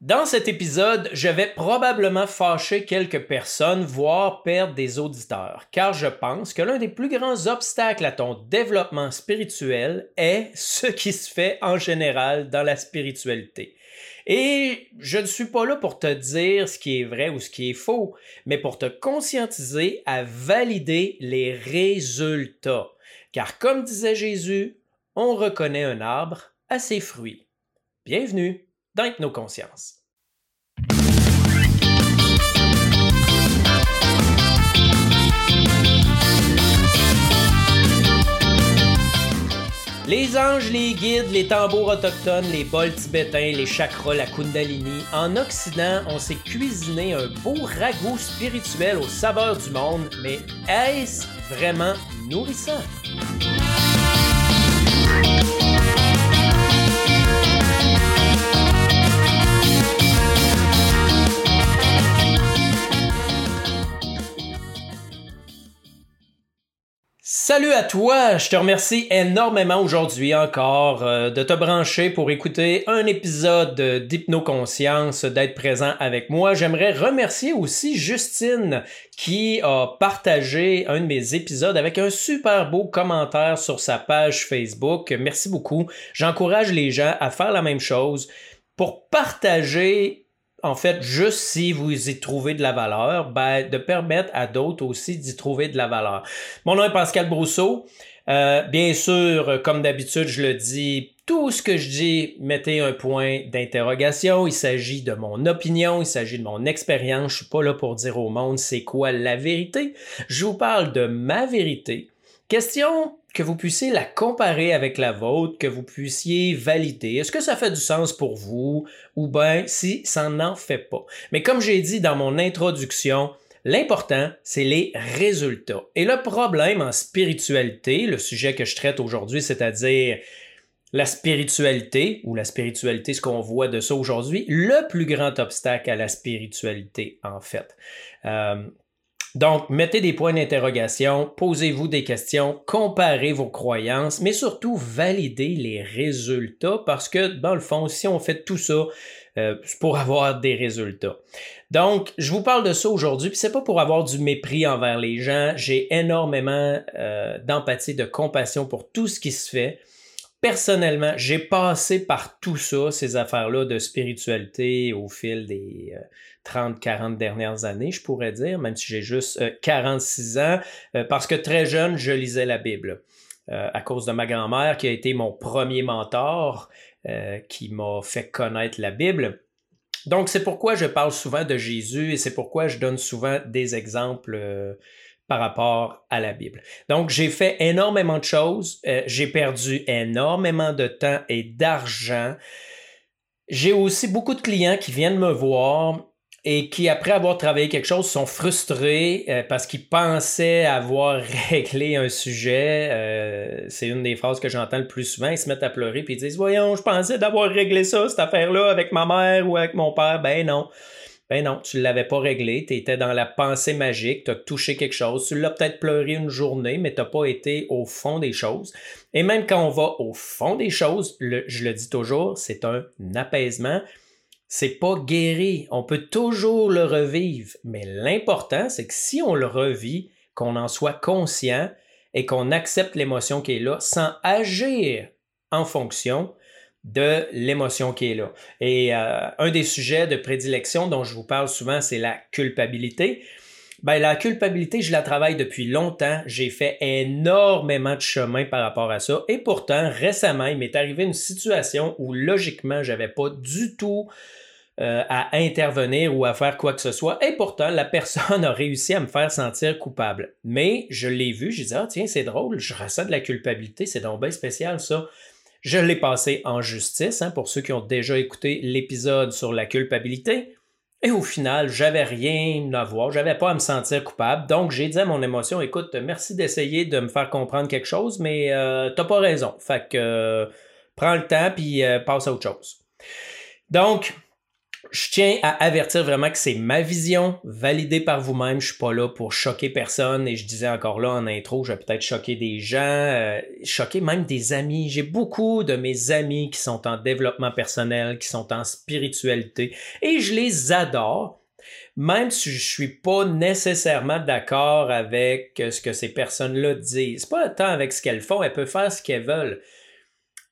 Dans cet épisode, je vais probablement fâcher quelques personnes, voire perdre des auditeurs, car je pense que l'un des plus grands obstacles à ton développement spirituel est ce qui se fait en général dans la spiritualité. Et je ne suis pas là pour te dire ce qui est vrai ou ce qui est faux, mais pour te conscientiser à valider les résultats. Car comme disait Jésus, on reconnaît un arbre à ses fruits. Bienvenue dans nos consciences. Les anges, les guides, les tambours autochtones, les bols tibétains, les chakras, la kundalini. En Occident, on s'est cuisiné un beau ragoût spirituel aux saveurs du monde, mais est-ce vraiment nourrissant? Salut à toi, je te remercie énormément aujourd'hui encore euh, de te brancher pour écouter un épisode d'Hypnoconscience, d'être présent avec moi. J'aimerais remercier aussi Justine qui a partagé un de mes épisodes avec un super beau commentaire sur sa page Facebook. Merci beaucoup. J'encourage les gens à faire la même chose pour partager en fait, juste si vous y trouvez de la valeur, ben, de permettre à d'autres aussi d'y trouver de la valeur. Mon nom est Pascal Brousseau. Euh, bien sûr, comme d'habitude, je le dis, tout ce que je dis, mettez un point d'interrogation. Il s'agit de mon opinion, il s'agit de mon expérience. Je suis pas là pour dire au monde c'est quoi la vérité. Je vous parle de ma vérité. Question que vous puissiez la comparer avec la vôtre, que vous puissiez valider. Est-ce que ça fait du sens pour vous? Ou bien si ça n'en fait pas? Mais comme j'ai dit dans mon introduction, L'important, c'est les résultats. Et le problème en spiritualité, le sujet que je traite aujourd'hui, c'est-à-dire la spiritualité, ou la spiritualité, ce qu'on voit de ça aujourd'hui, le plus grand obstacle à la spiritualité, en fait. Euh, donc, mettez des points d'interrogation, posez-vous des questions, comparez vos croyances, mais surtout validez les résultats parce que, dans le fond, si on fait tout ça, euh, c'est pour avoir des résultats. Donc, je vous parle de ça aujourd'hui, puis c'est pas pour avoir du mépris envers les gens. J'ai énormément euh, d'empathie, de compassion pour tout ce qui se fait. Personnellement, j'ai passé par tout ça, ces affaires-là de spiritualité au fil des, euh, 30-40 dernières années, je pourrais dire, même si j'ai juste 46 euh, ans, euh, parce que très jeune, je lisais la Bible. À cause de ma grand-mère qui a été mon premier mentor, qui m'a fait connaître la Bible. Donc c'est pourquoi je parle souvent de Jésus et c'est pourquoi je donne souvent des exemples par rapport à la Bible. Donc j'ai fait énormément de choses, j'ai perdu énormément de temps et d'argent. J'ai aussi beaucoup de clients qui viennent me voir et qui, après avoir travaillé quelque chose, sont frustrés euh, parce qu'ils pensaient avoir réglé un sujet. Euh, c'est une des phrases que j'entends le plus souvent. Ils se mettent à pleurer puis ils disent Voyons, je pensais d'avoir réglé ça, cette affaire-là, avec ma mère ou avec mon père. Ben non. Ben non, tu ne l'avais pas réglé, tu étais dans la pensée magique, tu as touché quelque chose, tu l'as peut-être pleuré une journée, mais tu n'as pas été au fond des choses. Et même quand on va au fond des choses, je le dis toujours, c'est un apaisement c'est pas guéri. On peut toujours le revivre. Mais l'important, c'est que si on le revit, qu'on en soit conscient et qu'on accepte l'émotion qui est là sans agir en fonction de l'émotion qui est là. Et euh, un des sujets de prédilection dont je vous parle souvent, c'est la culpabilité. Ben, la culpabilité, je la travaille depuis longtemps. J'ai fait énormément de chemin par rapport à ça. Et pourtant, récemment, il m'est arrivé une situation où logiquement, j'avais pas du tout euh, à intervenir ou à faire quoi que ce soit. Et pourtant, la personne a réussi à me faire sentir coupable. Mais je l'ai vu, j'ai dit, ah tiens, c'est drôle, je ressens de la culpabilité, c'est donc bien spécial ça. Je l'ai passé en justice, hein, pour ceux qui ont déjà écouté l'épisode sur la culpabilité. Et au final, j'avais rien à voir, j'avais pas à me sentir coupable. Donc, j'ai dit à mon émotion, écoute, merci d'essayer de me faire comprendre quelque chose, mais euh, t'as pas raison. Fait que euh, prends le temps puis passe à autre chose. Donc, je tiens à avertir vraiment que c'est ma vision, validée par vous-même. Je suis pas là pour choquer personne. Et je disais encore là en intro, je vais peut-être choquer des gens, euh, choquer même des amis. J'ai beaucoup de mes amis qui sont en développement personnel, qui sont en spiritualité, et je les adore. Même si je suis pas nécessairement d'accord avec ce que ces personnes-là disent, pas tant avec ce qu'elles font, elles peuvent faire ce qu'elles veulent.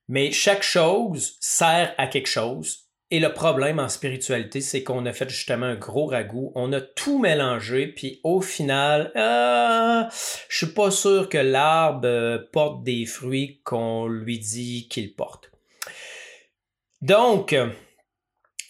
Mais chaque chose sert à quelque chose et le problème en spiritualité, c'est qu'on a fait justement un gros ragoût, on a tout mélangé, puis au final, euh, je suis pas sûr que l'arbre euh, porte des fruits qu'on lui dit qu'il porte. Donc,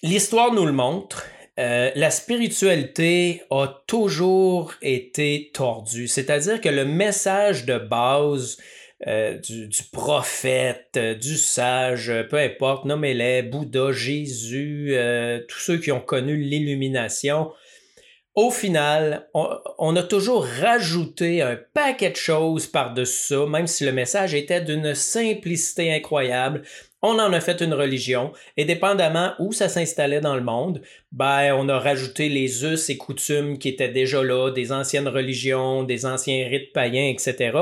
l'histoire nous le montre. Euh, la spiritualité a toujours été tordue, c'est-à-dire que le message de base euh, du, prophète, euh, du sage, euh, peu importe, nommez-les, Bouddha, Jésus, tous ceux qui ont connu l'illumination. Au final, on, a toujours rajouté un paquet de choses par-dessus ça, même si le message était d'une simplicité incroyable. On en a fait une religion, et dépendamment où ça s'installait dans le monde, ben, on a rajouté les us et coutumes qui étaient déjà là, des anciennes religions, des anciens rites païens, etc.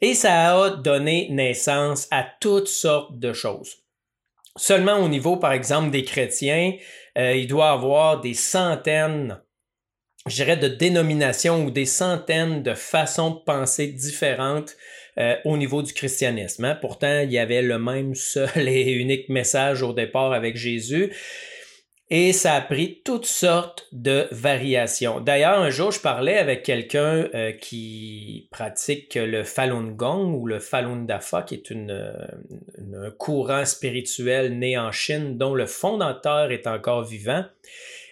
Et ça a donné naissance à toutes sortes de choses. Seulement au niveau, par exemple, des chrétiens, euh, il doit y avoir des centaines, je dirais, de dénominations ou des centaines de façons de penser différentes euh, au niveau du christianisme. Hein. Pourtant, il y avait le même seul et unique message au départ avec Jésus. Et ça a pris toutes sortes de variations. D'ailleurs, un jour, je parlais avec quelqu'un euh, qui pratique le Falun Gong ou le Falun Dafa, qui est un courant spirituel né en Chine dont le fondateur est encore vivant.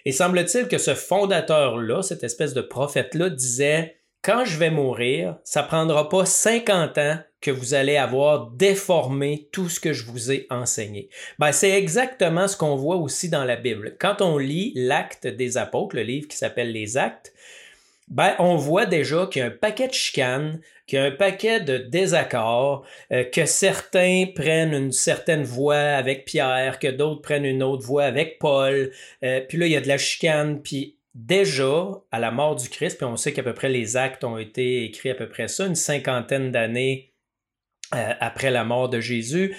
Et semble-t-il que ce fondateur-là, cette espèce de prophète-là, disait quand je vais mourir, ça prendra pas 50 ans que vous allez avoir déformé tout ce que je vous ai enseigné. Ben, c'est exactement ce qu'on voit aussi dans la Bible. Quand on lit l'acte des apôtres, le livre qui s'appelle les actes, ben, on voit déjà qu'il y a un paquet de chicanes, qu'il y a un paquet de désaccords, euh, que certains prennent une certaine voie avec Pierre, que d'autres prennent une autre voie avec Paul, euh, puis là, il y a de la chicane, puis déjà, à la mort du Christ, puis on sait qu'à peu près les actes ont été écrits à peu près ça, une cinquantaine d'années euh, après la mort de Jésus,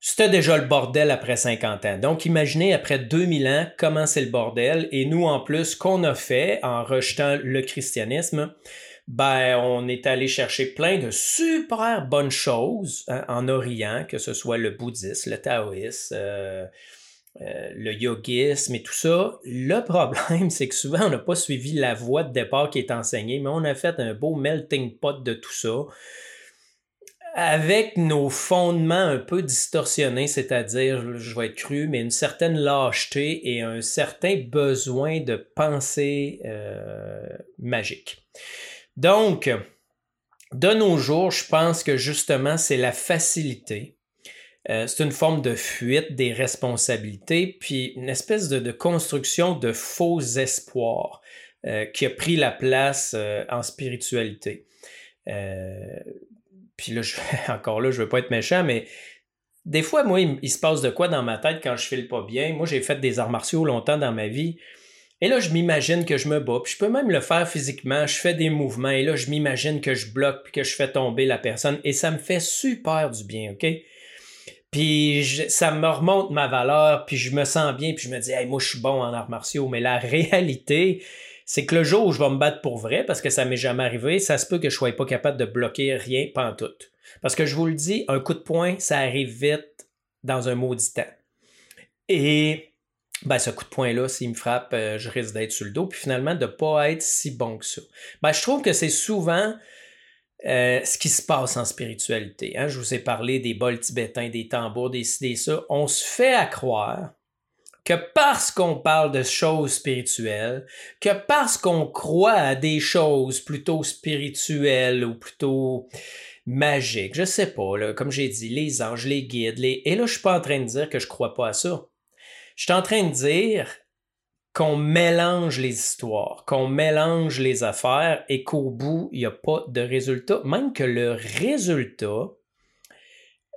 c'était déjà le bordel après 50 ans. Donc imaginez après 2000 ans comment c'est le bordel. Et nous, en plus, qu'on a fait en rejetant le christianisme, ben, on est allé chercher plein de super bonnes choses hein, en Orient, que ce soit le bouddhisme, le taoïsme, euh, euh, le yogisme et tout ça. Le problème, c'est que souvent, on n'a pas suivi la voie de départ qui est enseignée, mais on a fait un beau melting pot de tout ça avec nos fondements un peu distorsionnés, c'est-à-dire, je vais être cru, mais une certaine lâcheté et un certain besoin de pensée euh, magique. Donc, de nos jours, je pense que justement, c'est la facilité euh, c'est une forme de fuite des responsabilités, puis une espèce de, construction de faux espoirs euh, qui a pris la place euh, en spiritualité. puis là, encore là, je veux pas être méchant, mais des fois, moi, il, se passe de quoi dans ma tête quand je file pas bien? Moi, j'ai fait des arts martiaux longtemps dans ma vie. Et là, je m'imagine que je me bats, puis je peux même le faire physiquement, je fais des mouvements, et là, je m'imagine que je bloque, puis que je fais tomber la personne, et ça me fait super du bien, OK? Puis ça me remonte ma valeur, puis je me sens bien, puis je me dis, hey, moi je suis bon en arts martiaux. Mais la réalité, c'est que le jour où je vais me battre pour vrai, parce que ça m'est jamais arrivé, ça se peut que je sois pas capable de bloquer rien tout. Parce que je vous le dis, un coup de poing, ça arrive vite dans un maudit temps. Et ben, ce coup de poing-là, s'il me frappe, euh, je risque d'être sur le dos, puis finalement de pas être si bon que ça. Ben, je trouve que c'est souvent euh, ce qui se passe en spiritualité. Hein? Je vous ai parlé des bols tibétains, des tambours, des des ça. On se fait à croire que parce qu'on parle de choses spirituelles, que parce qu'on croit à des choses plutôt spirituelles ou plutôt magiques, je sais pas, comme j'ai dit, les anges, les guides, les... et là, je suis pas en train de dire que je crois pas à ça. Je suis en train de dire qu'on mélange les histoires, qu'on mélange les affaires et qu'au bout, il n'y a pas de résultat, même que le résultat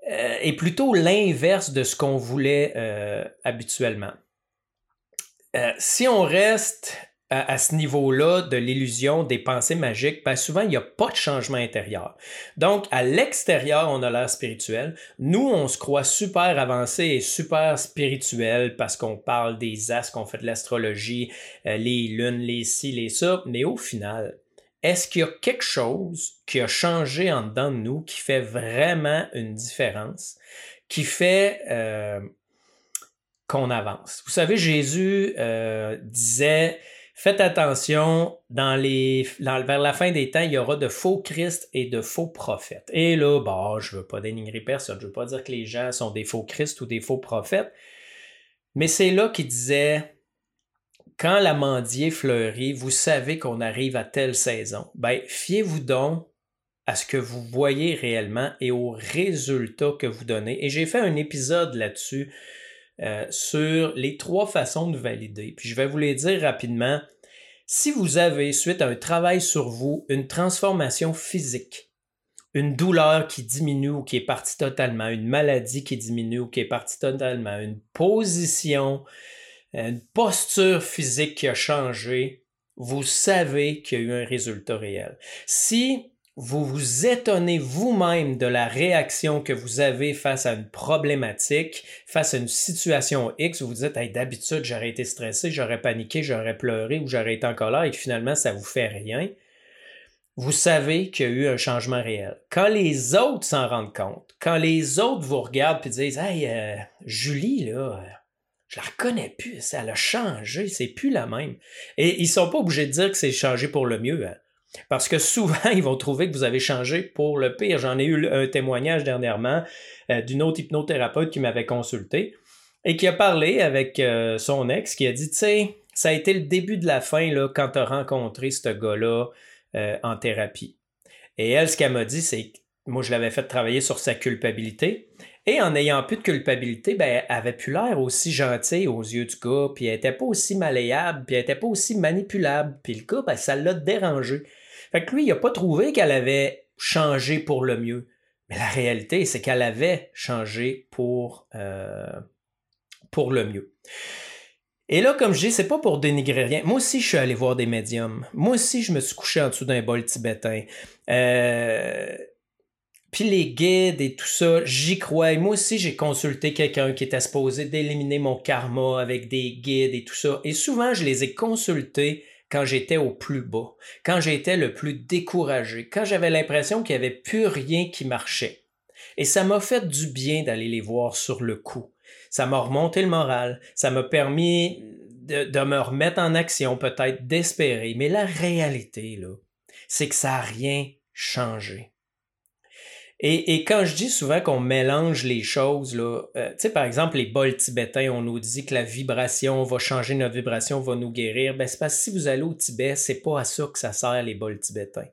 euh, est plutôt l'inverse de ce qu'on voulait euh, habituellement. euh, si on reste à, ce niveau-là de l'illusion des pensées magiques, ben souvent, il n'y a pas de changement intérieur. Donc, à l'extérieur, on a l'air spirituel. Nous, on se croit super avancé et super spirituel parce qu'on parle des astres, qu'on fait de l'astrologie, euh, les lunes, les ci, les ça. Mais au final, est-ce qu'il y a quelque chose qui a changé en dedans de nous qui fait vraiment une différence, qui fait euh, qu'on avance? Vous savez, Jésus euh, disait Faites attention, dans les, vers la fin des temps, il y aura de faux Christ et de faux prophètes. Et là, bah, je ne veux pas dénigrer personne, je ne veux pas dire que les gens sont des faux Christ ou des faux prophètes, mais c'est là qu'il disait, quand l'amandier fleurit, vous savez qu'on arrive à telle saison. Ben, fiez-vous donc à ce que vous voyez réellement et aux résultats que vous donnez. Et j'ai fait un épisode là-dessus euh, sur les trois façons de valider. Puis je vais vous les dire rapidement. Si vous avez, suite à un travail sur vous, une transformation physique, une douleur qui diminue ou qui est partie totalement, une maladie qui diminue ou qui est partie totalement, une position, une posture physique qui a changé, vous savez qu'il y a eu un résultat réel. Si vous vous étonnez vous-même de la réaction que vous avez face à une problématique, face à une situation X, vous vous dites d'habitude j'aurais été stressé, j'aurais paniqué, j'aurais pleuré ou j'aurais été en colère et que finalement ça vous fait rien. Vous savez qu'il y a eu un changement réel. Quand les autres s'en rendent compte, quand les autres vous regardent et disent Hey, euh, Julie, là, je la reconnais plus, ça a changé, c'est plus la même. Et ils sont pas obligés de dire que c'est changé pour le mieux. Hein. Parce que souvent, ils vont trouver que vous avez changé pour le pire. J'en ai eu un témoignage dernièrement euh, d'une autre hypnothérapeute qui m'avait consulté et qui a parlé avec euh, son ex, qui a dit, tu sais, ça a été le début de la fin là, quand tu as rencontré ce gars-là euh, en thérapie. Et elle, ce qu'elle m'a dit, c'est que moi, je l'avais fait travailler sur sa culpabilité. Et en ayant plus de culpabilité, ben, elle avait plus l'air aussi gentille aux yeux du gars, puis elle était pas aussi malléable, puis elle était pas aussi manipulable. Puis le gars, ben, ça l'a dérangé. Fait que lui, il n'a pas trouvé qu'elle avait changé pour le mieux. Mais la réalité, c'est qu'elle avait changé pour, euh, pour le mieux. Et là, comme je dis, c'est pas pour dénigrer rien. Moi aussi, je suis allé voir des médiums. Moi aussi, je me suis couché en dessous d'un bol tibétain. Euh, puis les guides et tout ça, j'y crois. moi aussi, j'ai consulté quelqu'un qui était supposé d'éliminer mon karma avec des guides et tout ça. Et souvent, je les ai consultés quand j'étais au plus bas, quand j'étais le plus découragé, quand j'avais l'impression qu'il n'y avait plus rien qui marchait. Et ça m'a fait du bien d'aller les voir sur le coup. Ça m'a remonté le moral, ça m'a permis de, me remettre en action, peut-être d'espérer. Mais la réalité, là, c'est que ça n'a rien changé. Et, quand je dis souvent qu'on mélange les choses, là, euh, tu sais, par exemple, les bols tibétains, on nous dit que la vibration va changer notre vibration, va nous guérir. Ben, c'est parce que si vous allez au Tibet, c'est pas à ça que ça sert les bols tibétains.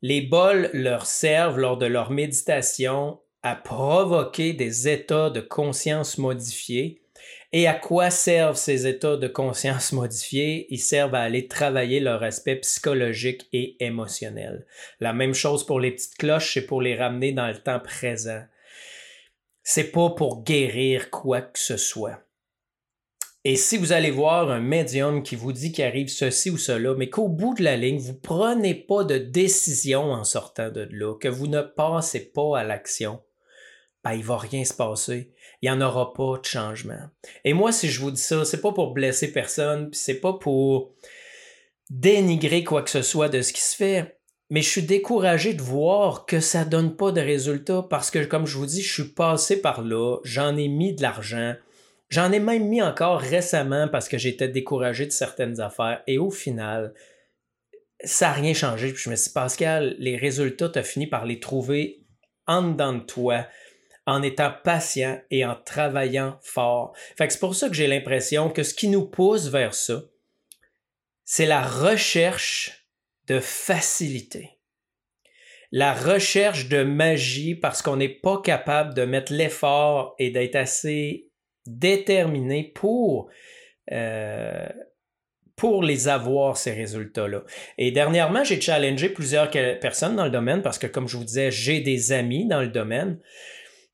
Les bols leur servent lors de leur méditation à provoquer des états de conscience modifiés et à quoi servent ces états de conscience modifiés? Ils servent à aller travailler leur aspect psychologique et émotionnel. La même chose pour les petites cloches, c'est pour les ramener dans le temps présent. C'est pas pour guérir quoi que ce soit. Et si vous allez voir un médium qui vous dit qu'il arrive ceci ou cela, mais qu'au bout de la ligne, vous prenez pas de décision en sortant de là, que vous ne passez pas à l'action, ben, il va rien se passer il n'y en aura pas de changement. Et moi, si je vous dis ça, c'est pas pour blesser personne, puis c'est pas pour dénigrer quoi que ce soit de ce qui se fait, mais je suis découragé de voir que ça donne pas de résultats parce que, comme je vous dis, je suis passé par là, j'en ai mis de l'argent, j'en ai même mis encore récemment parce que j'étais découragé de certaines affaires, et au final, ça n'a rien changé. Puis je me suis dit, Pascal, les résultats, tu as fini par les trouver en dedans de toi en étant patient et en travaillant fort. Fait c'est pour ça que j'ai l'impression que ce qui nous pousse vers ça, c'est la recherche de facilité. La recherche de magie parce qu'on n'est pas capable de mettre l'effort et d'être assez déterminé pour, euh, pour les avoir, ces résultats-là. Et dernièrement, j'ai challengé plusieurs personnes dans le domaine parce que, comme je vous disais, j'ai des amis dans le domaine.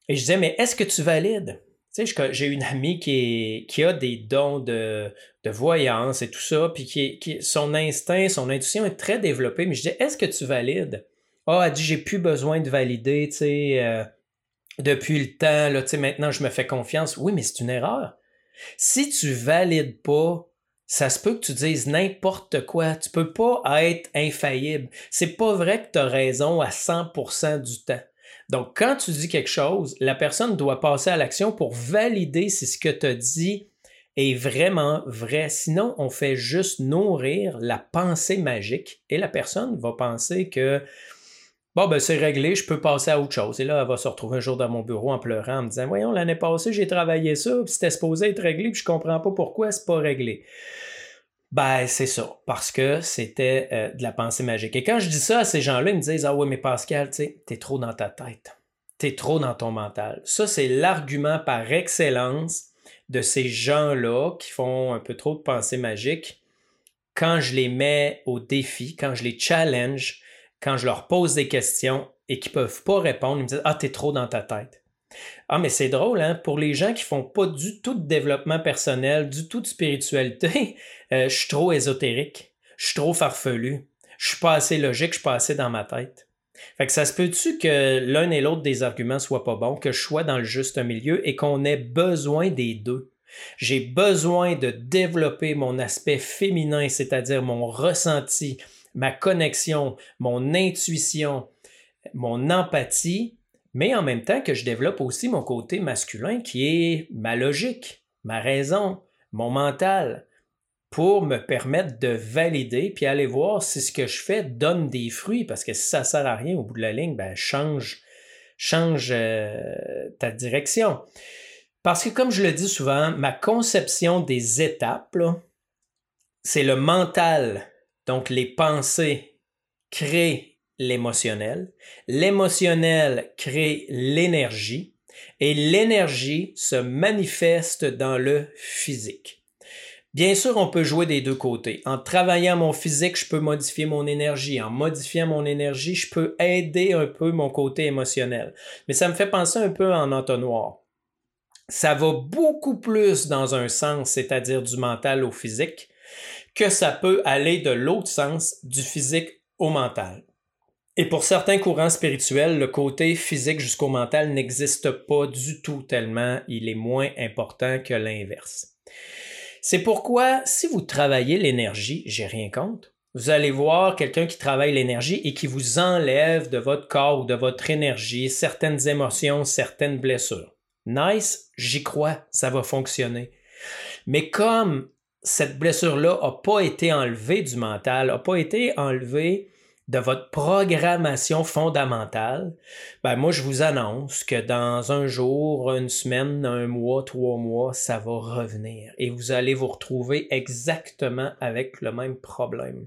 Et je disais, mais est-ce que tu valides? Tu sais, j'ai une amie qui, qui a des dons de, de voyance et tout ça, puis qui, qui, son instinct, son intuition est très développée. Mais je dis, est-ce que tu valides? Ah, oh, elle dit, j'ai plus besoin de valider, tu sais, euh, depuis le temps, là, tu sais, maintenant je me fais confiance. Oui, mais c'est une erreur. Si tu valides pas, ça se peut que tu dises n'importe quoi. Tu peux pas être infaillible. C'est pas vrai que tu as raison à 100% du temps. Donc, quand tu dis quelque chose, la personne doit passer à l'action pour valider si ce que tu as dit est vraiment vrai. Sinon, on fait juste nourrir la pensée magique et la personne va penser que Bon, ben c'est réglé, je peux passer à autre chose. Et là, elle va se retrouver un jour dans mon bureau en pleurant, en me disant Voyons, l'année passée, j'ai travaillé ça, puis c'était supposé être réglé, puis je comprends pas pourquoi c'est pas réglé. Ben, c'est ça, parce que c'était euh, de la pensée magique. Et quand je dis ça à ces gens-là, ils me disent Ah oui, mais Pascal, tu t'es trop dans ta tête. T'es trop dans ton mental. Ça, c'est l'argument par excellence de ces gens-là qui font un peu trop de pensée magique. Quand je les mets au défi, quand je les challenge, quand je leur pose des questions et qu'ils ne peuvent pas répondre, ils me disent Ah, t'es trop dans ta tête. Ah, mais c'est drôle, hein? Pour les gens qui font pas du tout de développement personnel, du tout de spiritualité, euh, je suis trop ésotérique, je suis trop farfelu, je suis pas assez logique, je suis pas assez dans ma tête. Fait que ça se peut-tu que l'un et l'autre des arguments soient pas bons, que je sois dans le juste milieu et qu'on ait besoin des deux? J'ai besoin de développer mon aspect féminin, c'est-à-dire mon ressenti, ma connexion, mon intuition, mon empathie, mais en même temps que je développe aussi mon côté masculin qui est ma logique, ma raison, mon mental, pour me permettre de valider puis aller voir si ce que je fais donne des fruits, parce que si ça ne sert à rien au bout de la ligne, ben change, change euh, ta direction. Parce que comme je le dis souvent, ma conception des étapes, c'est le mental donc, les pensées créent l'émotionnel, l'émotionnel crée l'énergie et l'énergie se manifeste dans le physique. Bien sûr, on peut jouer des deux côtés. En travaillant mon physique, je peux modifier mon énergie. En modifiant mon énergie, je peux aider un peu mon côté émotionnel. Mais ça me fait penser un peu en entonnoir. Ça va beaucoup plus dans un sens, c'est-à-dire du mental au physique, que ça peut aller de l'autre sens, du physique au mental. Et pour certains courants spirituels, le côté physique jusqu'au mental n'existe pas du tout tellement il est moins important que l'inverse. C'est pourquoi si vous travaillez l'énergie, j'ai rien contre, vous allez voir quelqu'un qui travaille l'énergie et qui vous enlève de votre corps ou de votre énergie certaines émotions, certaines blessures. Nice, j'y crois, ça va fonctionner. Mais comme cette blessure-là n'a pas été enlevée du mental, n'a pas été enlevée de votre programmation fondamentale, ben moi je vous annonce que dans un jour, une semaine, un mois, trois mois, ça va revenir et vous allez vous retrouver exactement avec le même problème.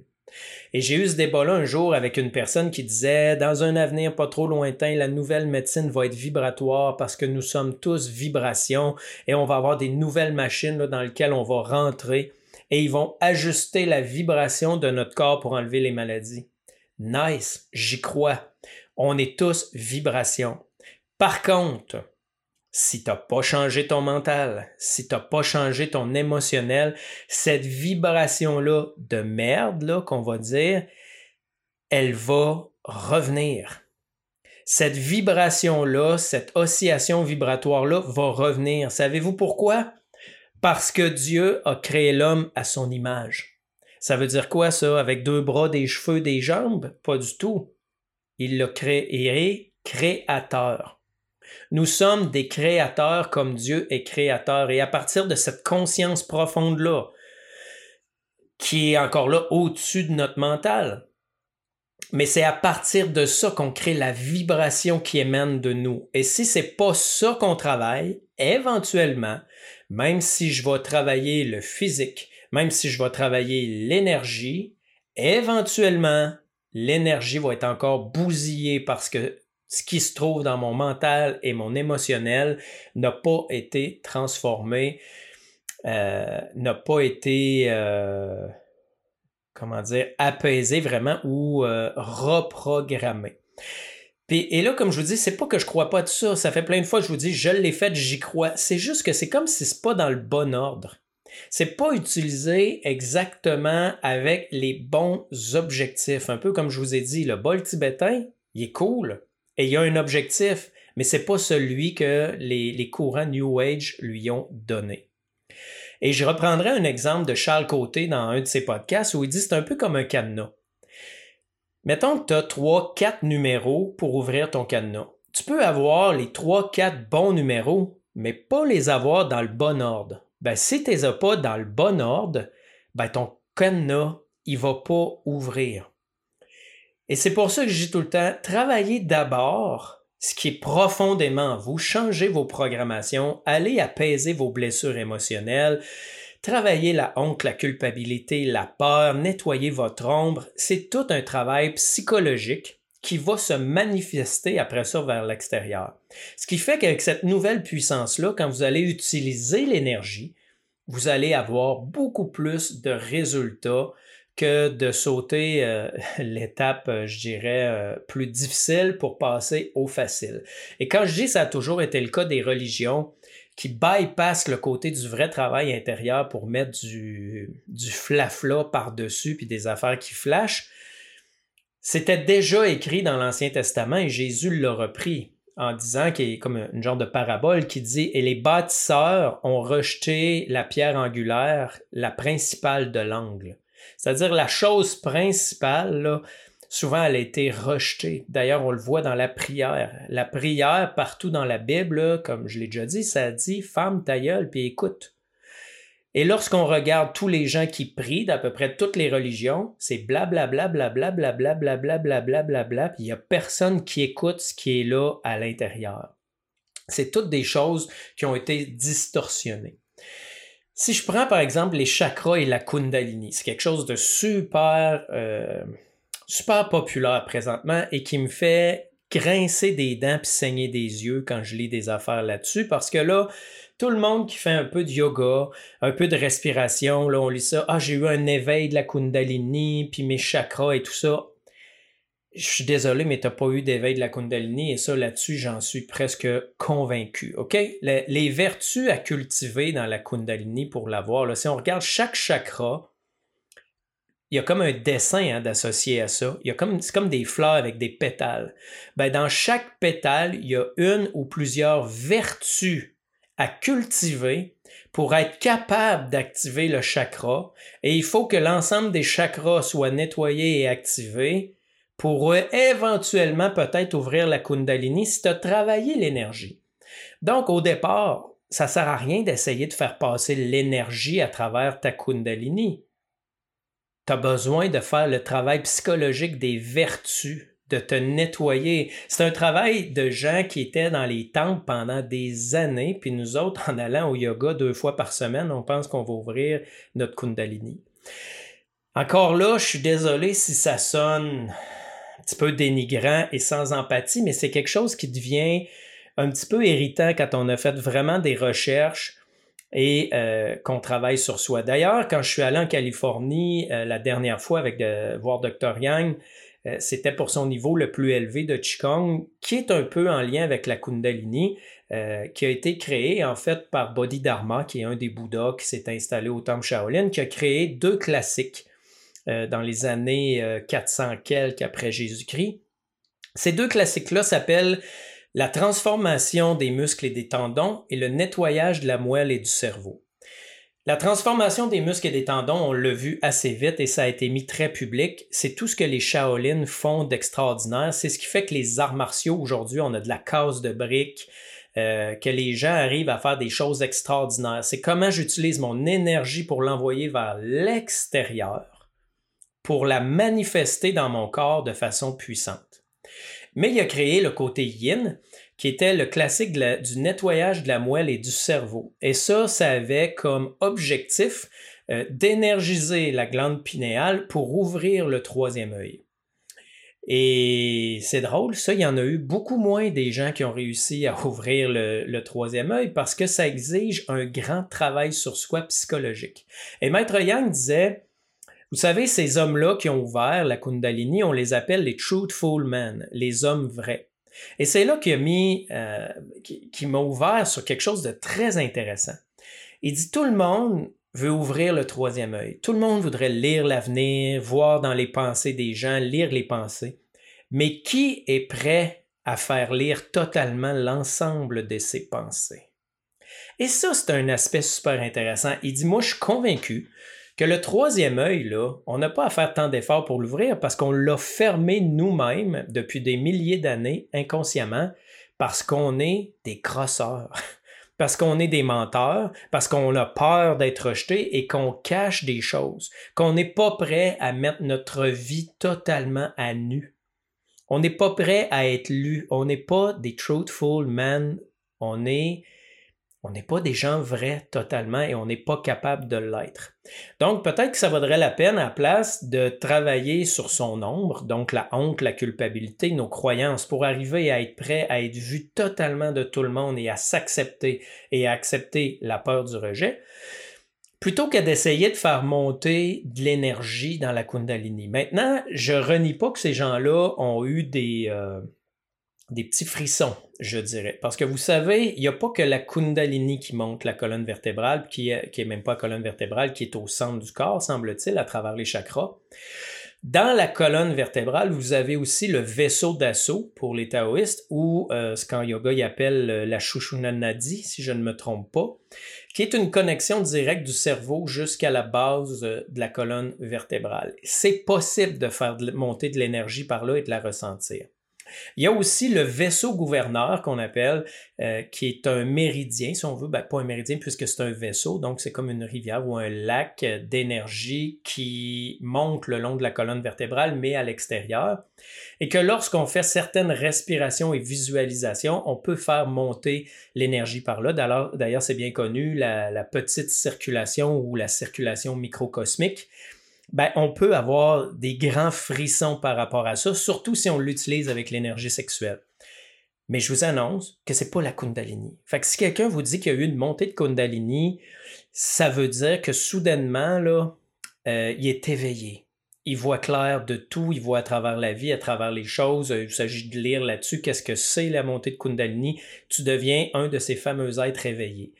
Et j'ai eu ce débat-là un jour avec une personne qui disait, dans un avenir pas trop lointain, la nouvelle médecine va être vibratoire parce que nous sommes tous vibrations et on va avoir des nouvelles machines dans lesquelles on va rentrer et ils vont ajuster la vibration de notre corps pour enlever les maladies. Nice, j'y crois. On est tous vibrations. Par contre, si tu n'as pas changé ton mental, si tu n'as pas changé ton émotionnel, cette vibration-là de merde, qu'on va dire, elle va revenir. Cette vibration-là, cette oscillation vibratoire-là va revenir. Savez-vous pourquoi? Parce que Dieu a créé l'homme à son image. Ça veut dire quoi ça? Avec deux bras, des cheveux, des jambes? Pas du tout. Il l'a créé créateur. Nous sommes des créateurs comme Dieu est créateur. Et à partir de cette conscience profonde-là, qui est encore là au-dessus de notre mental, mais c'est à partir de ça qu'on crée la vibration qui émane de nous. Et si c'est pas ça qu'on travaille, éventuellement, même si je vais travailler le physique, même si je vais travailler l'énergie, éventuellement, l'énergie va être encore bousillée parce que ce qui se trouve dans mon mental et mon émotionnel n'a pas été transformé, euh, n'a pas été, euh, comment dire, apaisé vraiment ou euh, reprogrammé. Et là, comme je vous dis, c'est pas que je crois pas de ça. Ça fait plein de fois que je vous dis, je l'ai fait, j'y crois. C'est juste que c'est comme si c'est pas dans le bon ordre. C'est pas utilisé exactement avec les bons objectifs. Un peu comme je vous ai dit, le bol tibétain, il est cool et il y a un objectif, mais c'est pas celui que les, les courants New Age lui ont donné. Et je reprendrai un exemple de Charles Côté dans un de ses podcasts où il dit c'est un peu comme un cadenas. Mettons que tu as 3-4 numéros pour ouvrir ton cadenas. Tu peux avoir les 3-4 bons numéros, mais pas les avoir dans le bon ordre. Ben, si tu les as pas dans le bon ordre, ben, ton cadenas, il va pas ouvrir. Et c'est pour ça que je dis tout le temps, travaillez d'abord ce qui est profondément en vous, changez vos programmations, allez apaiser vos blessures émotionnelles, Travailler la honte, la culpabilité, la peur, nettoyer votre ombre, c'est tout un travail psychologique qui va se manifester après ça vers l'extérieur. Ce qui fait qu'avec cette nouvelle puissance-là, quand vous allez utiliser l'énergie, vous allez avoir beaucoup plus de résultats que de sauter euh, l'étape, euh, je dirais, euh, plus difficile pour passer au facile. Et quand je dis ça a toujours été le cas des religions, qui bypasse le côté du vrai travail intérieur pour mettre du, du flafla par-dessus puis des affaires qui flashent, c'était déjà écrit dans l'Ancien Testament et Jésus l'a repris en disant qu'il est comme une genre de parabole qui dit Et les bâtisseurs ont rejeté la pierre angulaire, la principale de l'angle. C'est-à-dire la chose principale, souvent elle a été rejetée. D'ailleurs, on le voit dans la prière. La prière, partout dans la Bible, comme je l'ai déjà dit, ça dit Femme ta gueule, puis écoute. Et lorsqu'on regarde tous les gens qui prient d'à peu près toutes les religions, c'est blablabla, blablabla, blablabla, blablabla, puis il n'y a personne qui écoute ce qui est là à l'intérieur. C'est toutes des choses qui ont été distorsionnées. Si je prends par exemple les chakras et la kundalini, c'est quelque chose de super super populaire présentement et qui me fait grincer des dents puis saigner des yeux quand je lis des affaires là-dessus parce que là, tout le monde qui fait un peu de yoga, un peu de respiration, là, on lit ça, ah, j'ai eu un éveil de la Kundalini, puis mes chakras et tout ça. Je suis désolé, mais tu n'as pas eu d'éveil de la Kundalini et ça, là-dessus, j'en suis presque convaincu. OK? Les, vertus à cultiver dans la Kundalini pour l'avoir, si on regarde chaque chakra, il y a comme un dessin hein, d'associer à ça. Il comme, c'est comme des fleurs avec des pétales. Ben, dans chaque pétale, il y a une ou plusieurs vertus à cultiver pour être capable d'activer le chakra. Et il faut que l'ensemble des chakras soient nettoyés et activés pour éventuellement peut-être ouvrir la Kundalini si tu as travaillé l'énergie. Donc, au départ, ça sert à rien d'essayer de faire passer l'énergie à travers ta Kundalini tu as besoin de faire le travail psychologique des vertus, de te nettoyer. C'est un travail de gens qui étaient dans les temples pendant des années, puis nous autres, en allant au yoga deux fois par semaine, on pense qu'on va ouvrir notre kundalini. Encore là, je suis désolé si ça sonne un petit peu dénigrant et sans empathie, mais c'est quelque chose qui devient un petit peu irritant quand on a fait vraiment des recherches et euh, qu'on travaille sur soi. D'ailleurs, quand je suis allé en Californie euh, la dernière fois avec voir Dr. Yang, c'était pour son niveau le plus élevé de Qigong, qui est un peu en lien avec la Kundalini, qui a été créé en fait par Bodhidharma, qui est un des Bouddhas qui s'est installé au temple Shaolin, qui a créé deux classiques dans les années 400 quelques après Jésus-Christ. Ces deux classiques-là s'appellent la transformation des muscles et des tendons et le nettoyage de la moelle et du cerveau. La transformation des muscles et des tendons, on l'a vu assez vite et ça a été mis très public. C'est tout ce que les Shaolin font d'extraordinaire. C'est ce qui fait que les arts martiaux, aujourd'hui, on a de la case de briques, euh, que les gens arrivent à faire des choses extraordinaires. C'est comment j'utilise mon énergie pour l'envoyer vers l'extérieur, pour la manifester dans mon corps de façon puissante. Mais il a créé le côté yin, qui était le classique du nettoyage de la moelle et du cerveau. Et ça, ça avait comme objectif euh, d'énergiser la glande pinéale pour ouvrir le troisième œil. Et c'est drôle, ça, il y en a eu beaucoup moins des gens qui ont réussi à ouvrir le, le, troisième œil parce que ça exige un grand travail sur soi psychologique. Et Maître Yang disait, vous savez, ces hommes-là qui ont ouvert la Kundalini, on les appelle les truthful men, les hommes vrais. Et c'est là qu'il a euh, qui, m'a ouvert sur quelque chose de très intéressant. Il dit tout le monde veut ouvrir le troisième œil. Tout le monde voudrait lire l'avenir, voir dans les pensées des gens, lire les pensées. Mais qui est prêt à faire lire totalement l'ensemble de ses pensées? Et ça, c'est un aspect super intéressant. Il dit, moi, je suis convaincu que le troisième œil, là, on n'a pas à faire tant d'efforts pour l'ouvrir parce qu'on l'a fermé nous-mêmes depuis des milliers d'années inconsciemment parce qu'on est des crosseurs, parce qu'on est des menteurs, parce qu'on a peur d'être rejeté et qu'on cache des choses, qu'on n'est pas prêt à mettre notre vie totalement à nu. On n'est pas prêt à être lu. On n'est pas des truthful men. On est on n'est pas des gens vrais totalement et on n'est pas capable de l'être. Donc peut-être que ça vaudrait la peine à la place de travailler sur son ombre, donc la honte, la culpabilité, nos croyances, pour arriver à être prêt à être vu totalement de tout le monde et à s'accepter et à accepter la peur du rejet, plutôt que d'essayer de faire monter de l'énergie dans la Kundalini. Maintenant, je renie pas que ces gens-là ont eu des... Euh, des petits frissons, je dirais. Parce que vous savez, il n'y a pas que la Kundalini qui monte la colonne vertébrale, qui est, même pas la colonne vertébrale, qui est au centre du corps, semble-t-il, à travers les chakras. Dans la colonne vertébrale, vous avez aussi le vaisseau d'assaut pour les taoïstes, ou euh, ce qu'en yoga ils appellent euh, la Shushunanadi, si je ne me trompe pas, qui est une connexion directe du cerveau jusqu'à la base euh, de la colonne vertébrale. C'est possible de faire monter de l'énergie par là et de la ressentir. Il y a aussi le vaisseau gouverneur qu'on appelle, euh, qui est un méridien, si on veut, ben, pas un méridien puisque c'est un vaisseau, donc c'est comme une rivière ou un lac d'énergie qui monte le long de la colonne vertébrale, mais à l'extérieur. Et que lorsqu'on fait certaines respirations et visualisations, on peut faire monter l'énergie par là. D'ailleurs, c'est bien connu, la petite circulation ou la circulation microcosmique ben, on peut avoir des grands frissons par rapport à ça, surtout si on l'utilise avec l'énergie sexuelle. Mais je vous annonce que c'est pas la Kundalini. Fait que si quelqu'un vous dit qu'il y a eu une montée de Kundalini, ça veut dire que soudainement, là, euh, il est éveillé. Il voit clair de tout, il voit à travers la vie, à travers les choses. Il s'agit de lire là-dessus qu'est-ce que c'est la montée de Kundalini. Tu deviens un de ces fameux êtres éveillés.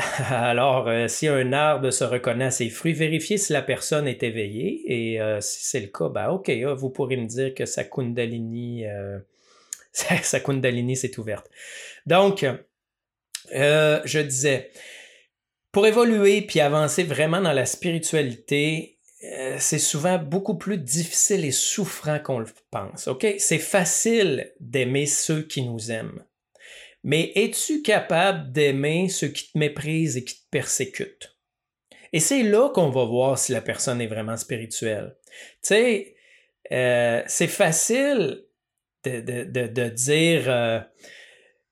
Alors, euh, si un arbre se reconnaît à ses fruits, vérifiez si la personne est éveillée. Et euh, si c'est le cas, ben OK, ah, vous pourrez me dire que sa Kundalini, euh, sa Kundalini s'est ouverte. Donc, je disais, pour évoluer puis avancer vraiment dans la spiritualité, c'est souvent beaucoup plus difficile et souffrant qu'on le pense. OK? C'est facile d'aimer ceux qui nous aiment. Mais es-tu capable d'aimer ceux qui te méprisent et qui te persécutent? Et c'est là qu'on va voir si la personne est vraiment spirituelle. Tu sais, euh, c'est facile de, dire euh,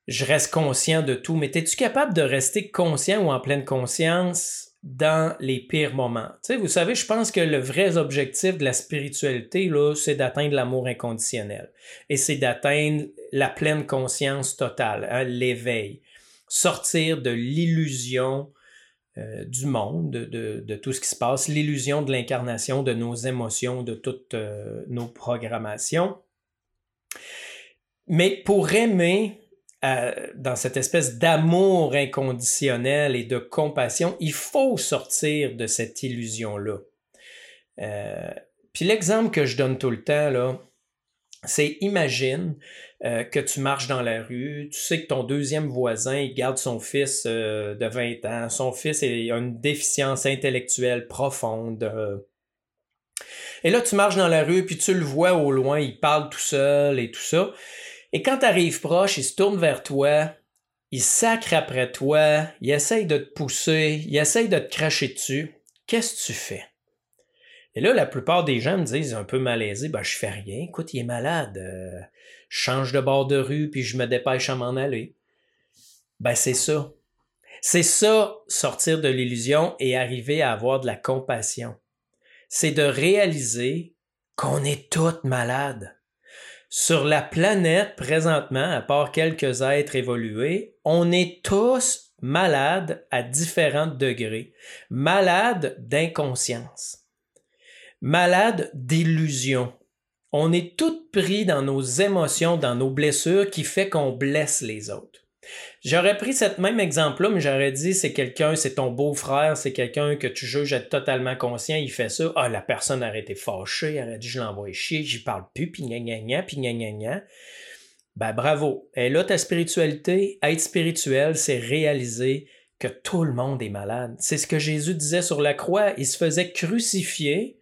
je reste conscient de tout, mais es-tu capable de rester conscient ou en pleine conscience dans les pires moments. Tu vous savez, je pense que le vrai objectif de la spiritualité, c'est d'atteindre l'amour inconditionnel. Et c'est d'atteindre la pleine conscience totale, hein, l'éveil. Sortir de l'illusion euh, du monde, de, tout ce qui se passe, l'illusion de l'incarnation, de nos émotions, de toutes euh, nos programmations. Mais pour aimer, dans cette espèce d'amour inconditionnel et de compassion, il faut sortir de cette illusion-là. Euh, puis l'exemple que je donne tout le temps, là, c'est imagine euh, que tu marches dans la rue, tu sais que ton deuxième voisin il garde son fils euh, de 20 ans, son fils a une déficience intellectuelle profonde. et là, tu marches dans la rue, puis tu le vois au loin, il parle tout seul et tout ça. Et quand tu arrives proche, il se tourne vers toi, il sacre après toi, il essaye de te pousser, il essaye de te cracher dessus. Qu'est-ce que tu fais? Et là, la plupart des gens me disent un peu malaisés, ben, je fais rien, écoute, il est malade, euh, je change de bord de rue, puis je me dépêche à m'en aller. Ben, c'est ça. C'est ça, sortir de l'illusion et arriver à avoir de la compassion. C'est de réaliser qu'on est toutes malades. Sur la planète, présentement, à part quelques êtres évolués, on est tous malades à différents degrés, malades d'inconscience, malades d'illusion. On est tout pris dans nos émotions, dans nos blessures qui fait qu'on blesse les autres. J'aurais pris cet même exemple-là, mais j'aurais dit c'est quelqu'un, c'est ton beau-frère, c'est quelqu'un que tu juges être totalement conscient, il fait ça. Ah, la personne aurait été fâchée, elle aurait dit je l'envoie chier, j'y parle plus, puis gna gna gna, puis gna gna. Ben bravo. Et là, ta spiritualité, être spirituel, c'est réaliser que tout le monde est malade. C'est ce que Jésus disait sur la croix. Il se faisait crucifier.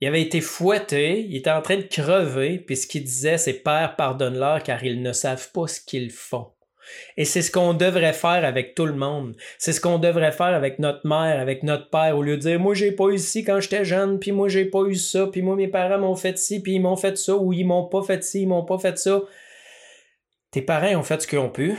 Il avait été fouetté, il était en train de crever, puis ce qu'il disait, c'est Père, pardonne-leur car ils ne savent pas ce qu'ils font. Et c'est ce qu'on devrait faire avec tout le monde. C'est ce qu'on devrait faire avec notre mère, avec notre père, au lieu de dire moi j'ai pas eu ci quand j'étais jeune, puis moi j'ai pas eu ça, puis moi mes parents m'ont fait ci, puis ils m'ont fait ça, ou ils m'ont pas fait ci, ils m'ont pas fait ça. Tes parents ont fait ce qu'ils ont pu.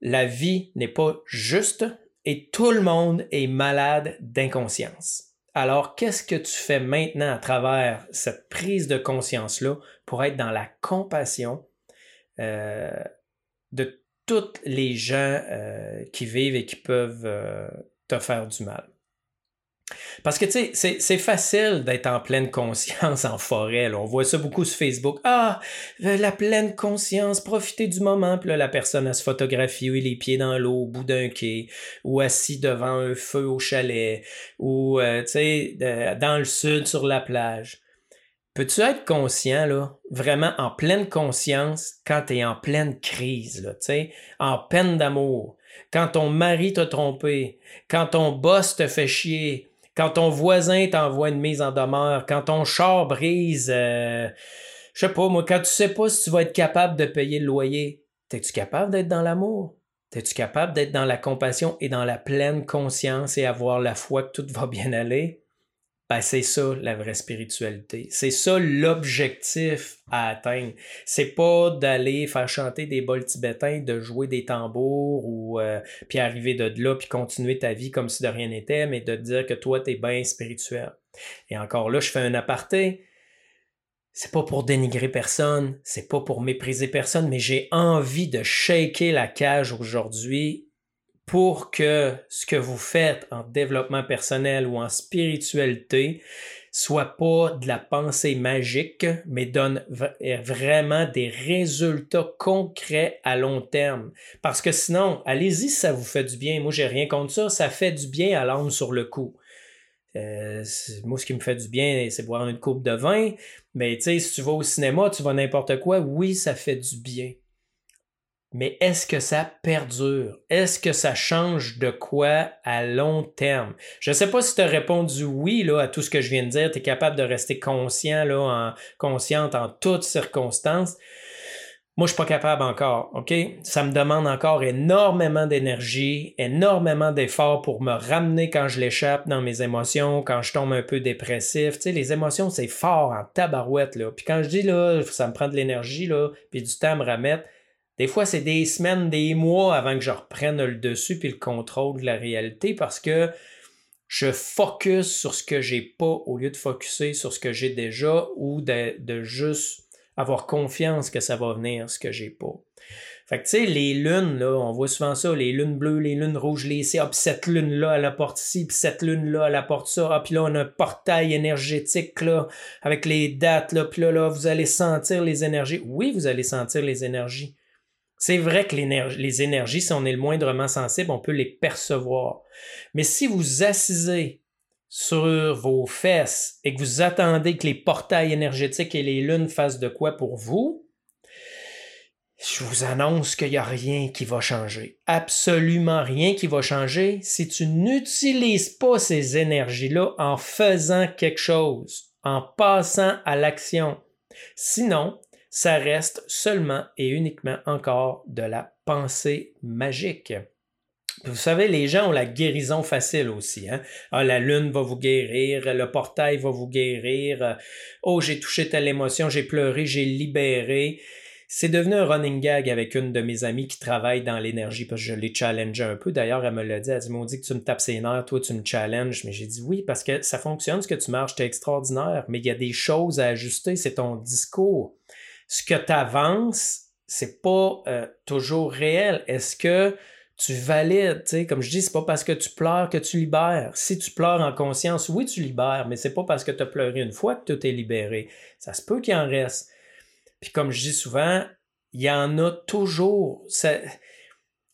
La vie n'est pas juste et tout le monde est malade d'inconscience. Alors, qu'est-ce que tu fais maintenant à travers cette prise de conscience-là pour être dans la compassion euh, de tous les gens euh, qui vivent et qui peuvent euh, te faire du mal. Parce que, tu c'est facile d'être en pleine conscience en forêt. On voit ça beaucoup sur Facebook. Ah, euh, la pleine conscience, profiter du moment. Puis là, la personne, a se photographie, ou les pieds dans l'eau au bout d'un quai, ou assis devant un feu au chalet, ou, tu sais, dans le sud sur la plage. Peux-tu être conscient, là, vraiment en pleine conscience quand tu es en pleine crise, là, en peine d'amour, quand ton mari t'a trompé, quand ton boss te fait chier, quand ton voisin t'envoie une mise en demeure, quand ton char brise, euh, je sais pas, moi, quand tu sais pas si tu vas être capable de payer le loyer, es-tu capable d'être dans l'amour? Es-tu capable d'être dans la compassion et dans la pleine conscience et avoir la foi que tout va bien aller? Ben, c'est ça la vraie spiritualité. C'est ça l'objectif à atteindre. C'est pas d'aller faire chanter des bols tibétains, de jouer des tambours ou euh, puis arriver de là puis continuer ta vie comme si de rien n'était, mais de te dire que toi t'es bien spirituel. Et encore là, je fais un aparté. C'est pas pour dénigrer personne, c'est pas pour mépriser personne, mais j'ai envie de shaker la cage aujourd'hui pour que ce que vous faites en développement personnel ou en spiritualité soit pas de la pensée magique, mais donne vraiment des résultats concrets à long terme. Parce que sinon, allez-y ça vous fait du bien. Moi, j'ai rien contre ça. Ça fait du bien à l'âme sur le coup. Euh, moi, ce qui me fait du bien, c'est boire une coupe de vin. Mais tu sais, si tu vas au cinéma, tu vas n'importe quoi, oui, ça fait du bien mais est-ce que ça perdure? Est-ce que ça change de quoi à long terme? Je ne sais pas si tu as répondu oui là, à tout ce que je viens de dire. Tu es capable de rester conscient, là, en, consciente en toutes circonstances. Moi, je suis pas capable encore, OK? Ça me demande encore énormément d'énergie, énormément d'efforts pour me ramener quand je l'échappe dans mes émotions, quand je tombe un peu dépressif. Tu sais, les émotions, c'est fort en tabarouette, là. Puis quand je dis, là, ça me prend de l'énergie, là, puis du temps à me remettre, des fois, c'est des semaines, des mois avant que je reprenne le dessus puis le contrôle de la réalité parce que je focus sur ce que j'ai pas au lieu de focuser sur ce que j'ai déjà ou de, juste avoir confiance que ça va venir, ce que j'ai pas. Fait que tu sais, les lunes, là, on voit souvent ça, les lunes bleues, les lunes rouges, les C, ah, cette lune-là, elle apporte ci, puis cette lune-là, elle apporte ça, ah, puis là, on a un portail énergétique, là, avec les dates, là, puis là, là, vous allez sentir les énergies. Oui, vous allez sentir les énergies. C'est vrai que les énergies, si on est le moindrement sensible, on peut les percevoir. Mais si vous assisez sur vos fesses et que vous attendez que les portails énergétiques et les lunes fassent de quoi pour vous, je vous annonce qu'il n'y a rien qui va changer. Absolument rien qui va changer si tu n'utilises pas ces énergies-là en faisant quelque chose, en passant à l'action. Sinon, ça reste seulement et uniquement encore de la pensée magique. Vous savez, les gens ont la guérison facile aussi. Hein? Ah, la lune va vous guérir, le portail va vous guérir. Oh, j'ai touché telle émotion, j'ai pleuré, j'ai libéré. C'est devenu un running gag avec une de mes amies qui travaille dans l'énergie parce que je l'ai challengé un peu. D'ailleurs, elle me l'a dit. Elle dit, dit que tu me tapes ses nerfs, toi tu me challenges. Mais j'ai dit oui parce que ça fonctionne, ce que tu marches, t'es extraordinaire. Mais il y a des choses à ajuster, c'est ton discours ce que tu avances, c'est pas euh, toujours réel. Est-ce que Tu valides, comme je dis, c'est pas parce que tu pleures que tu libères. Si tu pleures en conscience, oui, tu libères, mais c'est pas parce que tu as pleuré une fois que tout est libéré. Ça se peut qu'il en reste. Puis comme je dis souvent, il y en a toujours.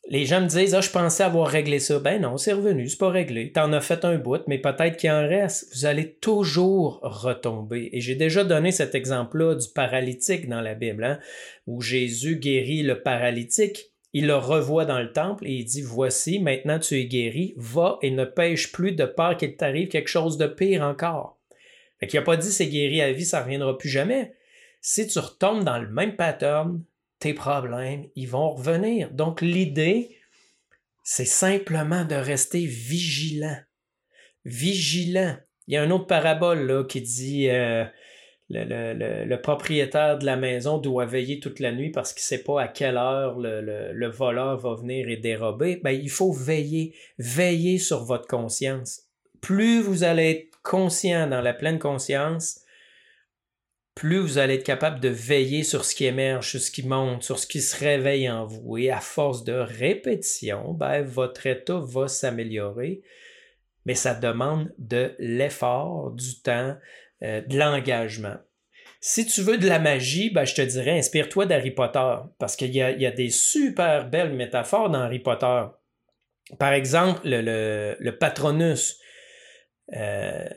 Les gens me disent Ah, je pensais avoir réglé ça. Ben non, c'est revenu, c'est pas réglé. T'en as fait un bout, mais peut-être qu'il en reste. Vous allez toujours retomber. Et j'ai déjà donné cet exemple-là du paralytique dans la Bible, hein, où Jésus guérit le paralytique. Il le revoit dans le temple et il dit Voici, maintenant tu es guéri, va et ne pêche plus de peur qu'il t'arrive quelque chose de pire encore. Fait qu'il n'a pas dit c'est guéri à vie, ça ne reviendra plus jamais. Si tu retombes dans le même pattern, tes problèmes, ils vont revenir. Donc l'idée, c'est simplement de rester vigilant. Vigilant. Il y a une autre parabole qui dit euh, le, propriétaire de la maison doit veiller toute la nuit parce qu'il ne sait pas à quelle heure le, voleur va venir et dérober. Ben, il faut veiller, veiller sur votre conscience. Plus vous allez être conscient dans la pleine conscience, plus vous allez être capable de veiller sur ce qui émerge, sur ce qui monte, sur ce qui se réveille en vous. Et à force de répétition, ben, votre état va s'améliorer, mais ça demande de l'effort, du temps, euh, de l'engagement. Si tu veux de la magie, ben, je te dirais, inspire-toi d'Harry Potter, parce qu'il y, a, des super belles métaphores dans Harry Potter. Par exemple, le, Patronus. Euh,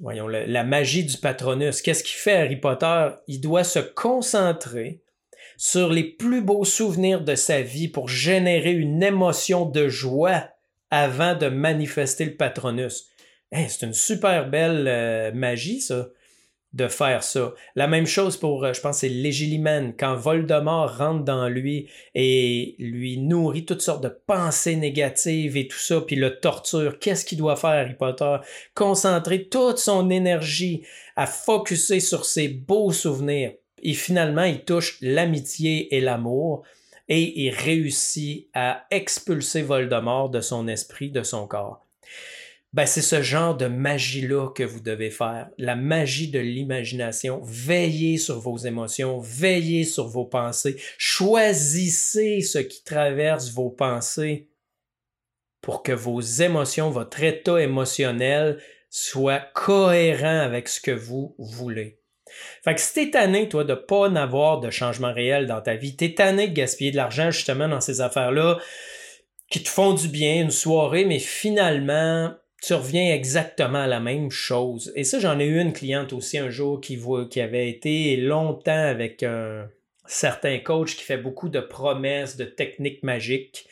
voyons, la magie du patronus. Qu'est-ce qu'il fait Harry Potter? Il doit se concentrer sur les plus beaux souvenirs de sa vie pour générer une émotion de joie avant de manifester le patronus. c'est une super belle euh, magie, ça de faire ça. La même chose pour, euh, je pense, c'est Légilimène, quand Voldemort rentre dans lui et lui nourrit toutes sortes de pensées négatives et tout ça, puis le torture. Qu'est-ce qu'il doit faire, Harry Potter? Concentrer toute son énergie à focuser sur ses beaux souvenirs. Et finalement, il touche l'amitié et l'amour et il réussit à expulser Voldemort de son esprit, de son corps. Ben, c'est ce genre de magie-là que vous devez faire, la magie de l'imagination. Veillez sur vos émotions, veillez sur vos pensées, choisissez ce qui traverse vos pensées pour que vos émotions, votre état émotionnel soit cohérent avec ce que vous voulez. Fait que si t'es tanné, toi, de pas avoir de changement réel dans ta vie, t'es tanné de gaspiller de l'argent justement dans ces affaires-là qui te font du bien, une soirée, mais finalement, tu reviens exactement à la même chose. Et ça, j'en ai eu une cliente aussi un jour qui, qui avait été longtemps avec un certain coach qui fait beaucoup de promesses, de techniques magiques,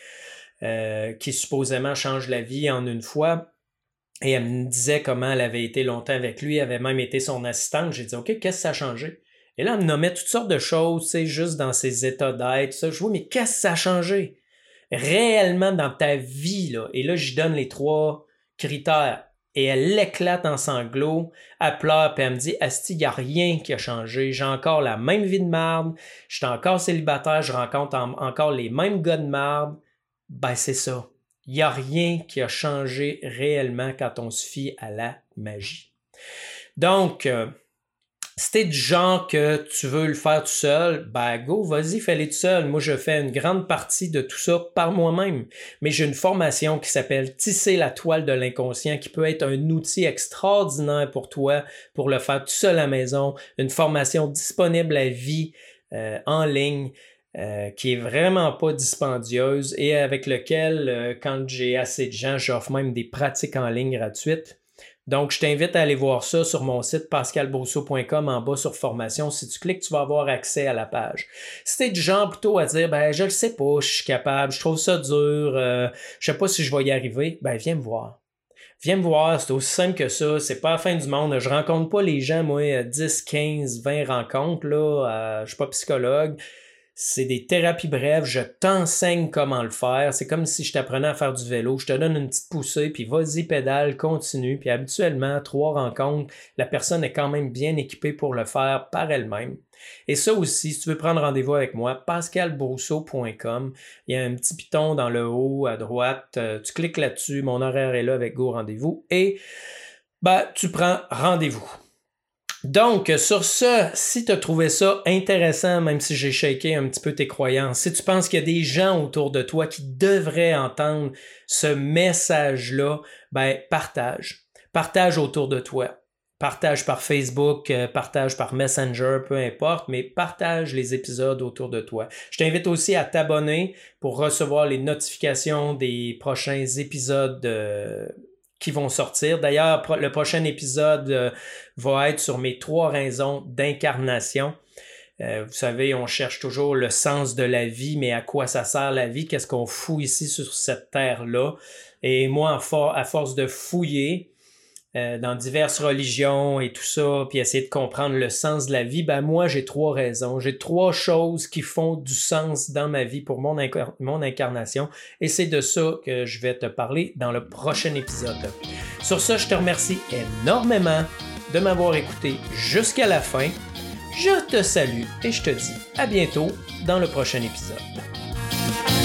euh, qui supposément changent la vie en une fois. Et elle me disait comment elle avait été longtemps avec lui, avait même été son assistante. J'ai dit, OK, qu'est-ce que ça a changé? Et là, elle me nommait toutes sortes de choses, c'est juste dans ses états d'être, ça. Je vois, mais qu'est-ce que ça a changé? Réellement dans ta vie, là. Et là, je donne les trois critères. Et elle éclate en sanglots, elle pleure, puis elle me dit Asti, il n'y a rien qui a changé. J'ai encore la même vie de marde, je suis encore célibataire, je rencontre encore les mêmes gars de marde. Ben, c'est ça. Il n'y a rien qui a changé réellement quand on se fie à la magie. Donc, euh, si t'es du genre que tu veux le faire tout seul, ben go, vas-y, fais-le tout seul. Moi, je fais une grande partie de tout ça par moi-même. Mais j'ai une formation qui s'appelle Tisser la toile de l'inconscient, qui peut être un outil extraordinaire pour toi pour le faire tout seul à la maison. Une formation disponible à vie euh, en ligne. Euh, qui est vraiment pas dispendieuse et avec lequel, euh, quand j'ai assez de gens, j'offre même des pratiques en ligne gratuites. Donc, je t'invite à aller voir ça sur mon site pascalbosso.com en bas sur formation. Si tu cliques, tu vas avoir accès à la page. Si t'es du genre plutôt à dire, ben, je le sais pas, je suis capable, je trouve ça dur, euh, je sais pas si je vais y arriver, ben, viens me voir. Viens me voir, c'est aussi simple que ça, c'est pas la fin du monde. Je rencontre pas les gens, moi, 10, 15, 20 rencontres, là, euh, je suis pas psychologue. C'est des thérapies brèves, je t'enseigne comment le faire. C'est comme si je t'apprenais à faire du vélo. Je te donne une petite poussée, puis vas-y, pédale, continue. Puis habituellement, trois rencontres, la personne est quand même bien équipée pour le faire par elle-même. Et ça aussi, si tu veux prendre rendez-vous avec moi, pascalbrousseau.com. Il y a un petit piton dans le haut à droite. Euh, tu cliques là-dessus, mon horaire est là avec Go Rendez-vous. Et ben, tu prends rendez-vous. Donc, sur ce, si tu as trouvé ça intéressant, même si j'ai shaké un petit peu tes croyances, si tu penses qu'il y a des gens autour de toi qui devraient entendre ce message-là, ben, partage. Partage autour de toi. Partage par Facebook, euh, partage par Messenger, peu importe, mais partage les épisodes autour de toi. Je t'invite aussi à t'abonner pour recevoir les notifications des prochains épisodes euh, qui vont sortir. D'ailleurs, le prochain épisode euh, va être sur mes trois raisons d'incarnation. Euh, vous savez, on cherche toujours le sens de la vie, mais à quoi ça sert la vie? Qu'est-ce qu'on fout ici sur cette terre-là? Et moi, à force de fouiller, euh, dans diverses religions et tout ça, puis essayer de comprendre le sens de la vie, ben moi j'ai trois raisons, j'ai trois choses qui font du sens dans ma vie pour mon, mon incarnation, et c'est de ça que je vais te parler dans le prochain épisode. Sur ce, je te remercie énormément de m'avoir écouté jusqu'à la fin. Je te salue et je te dis à bientôt dans le prochain épisode.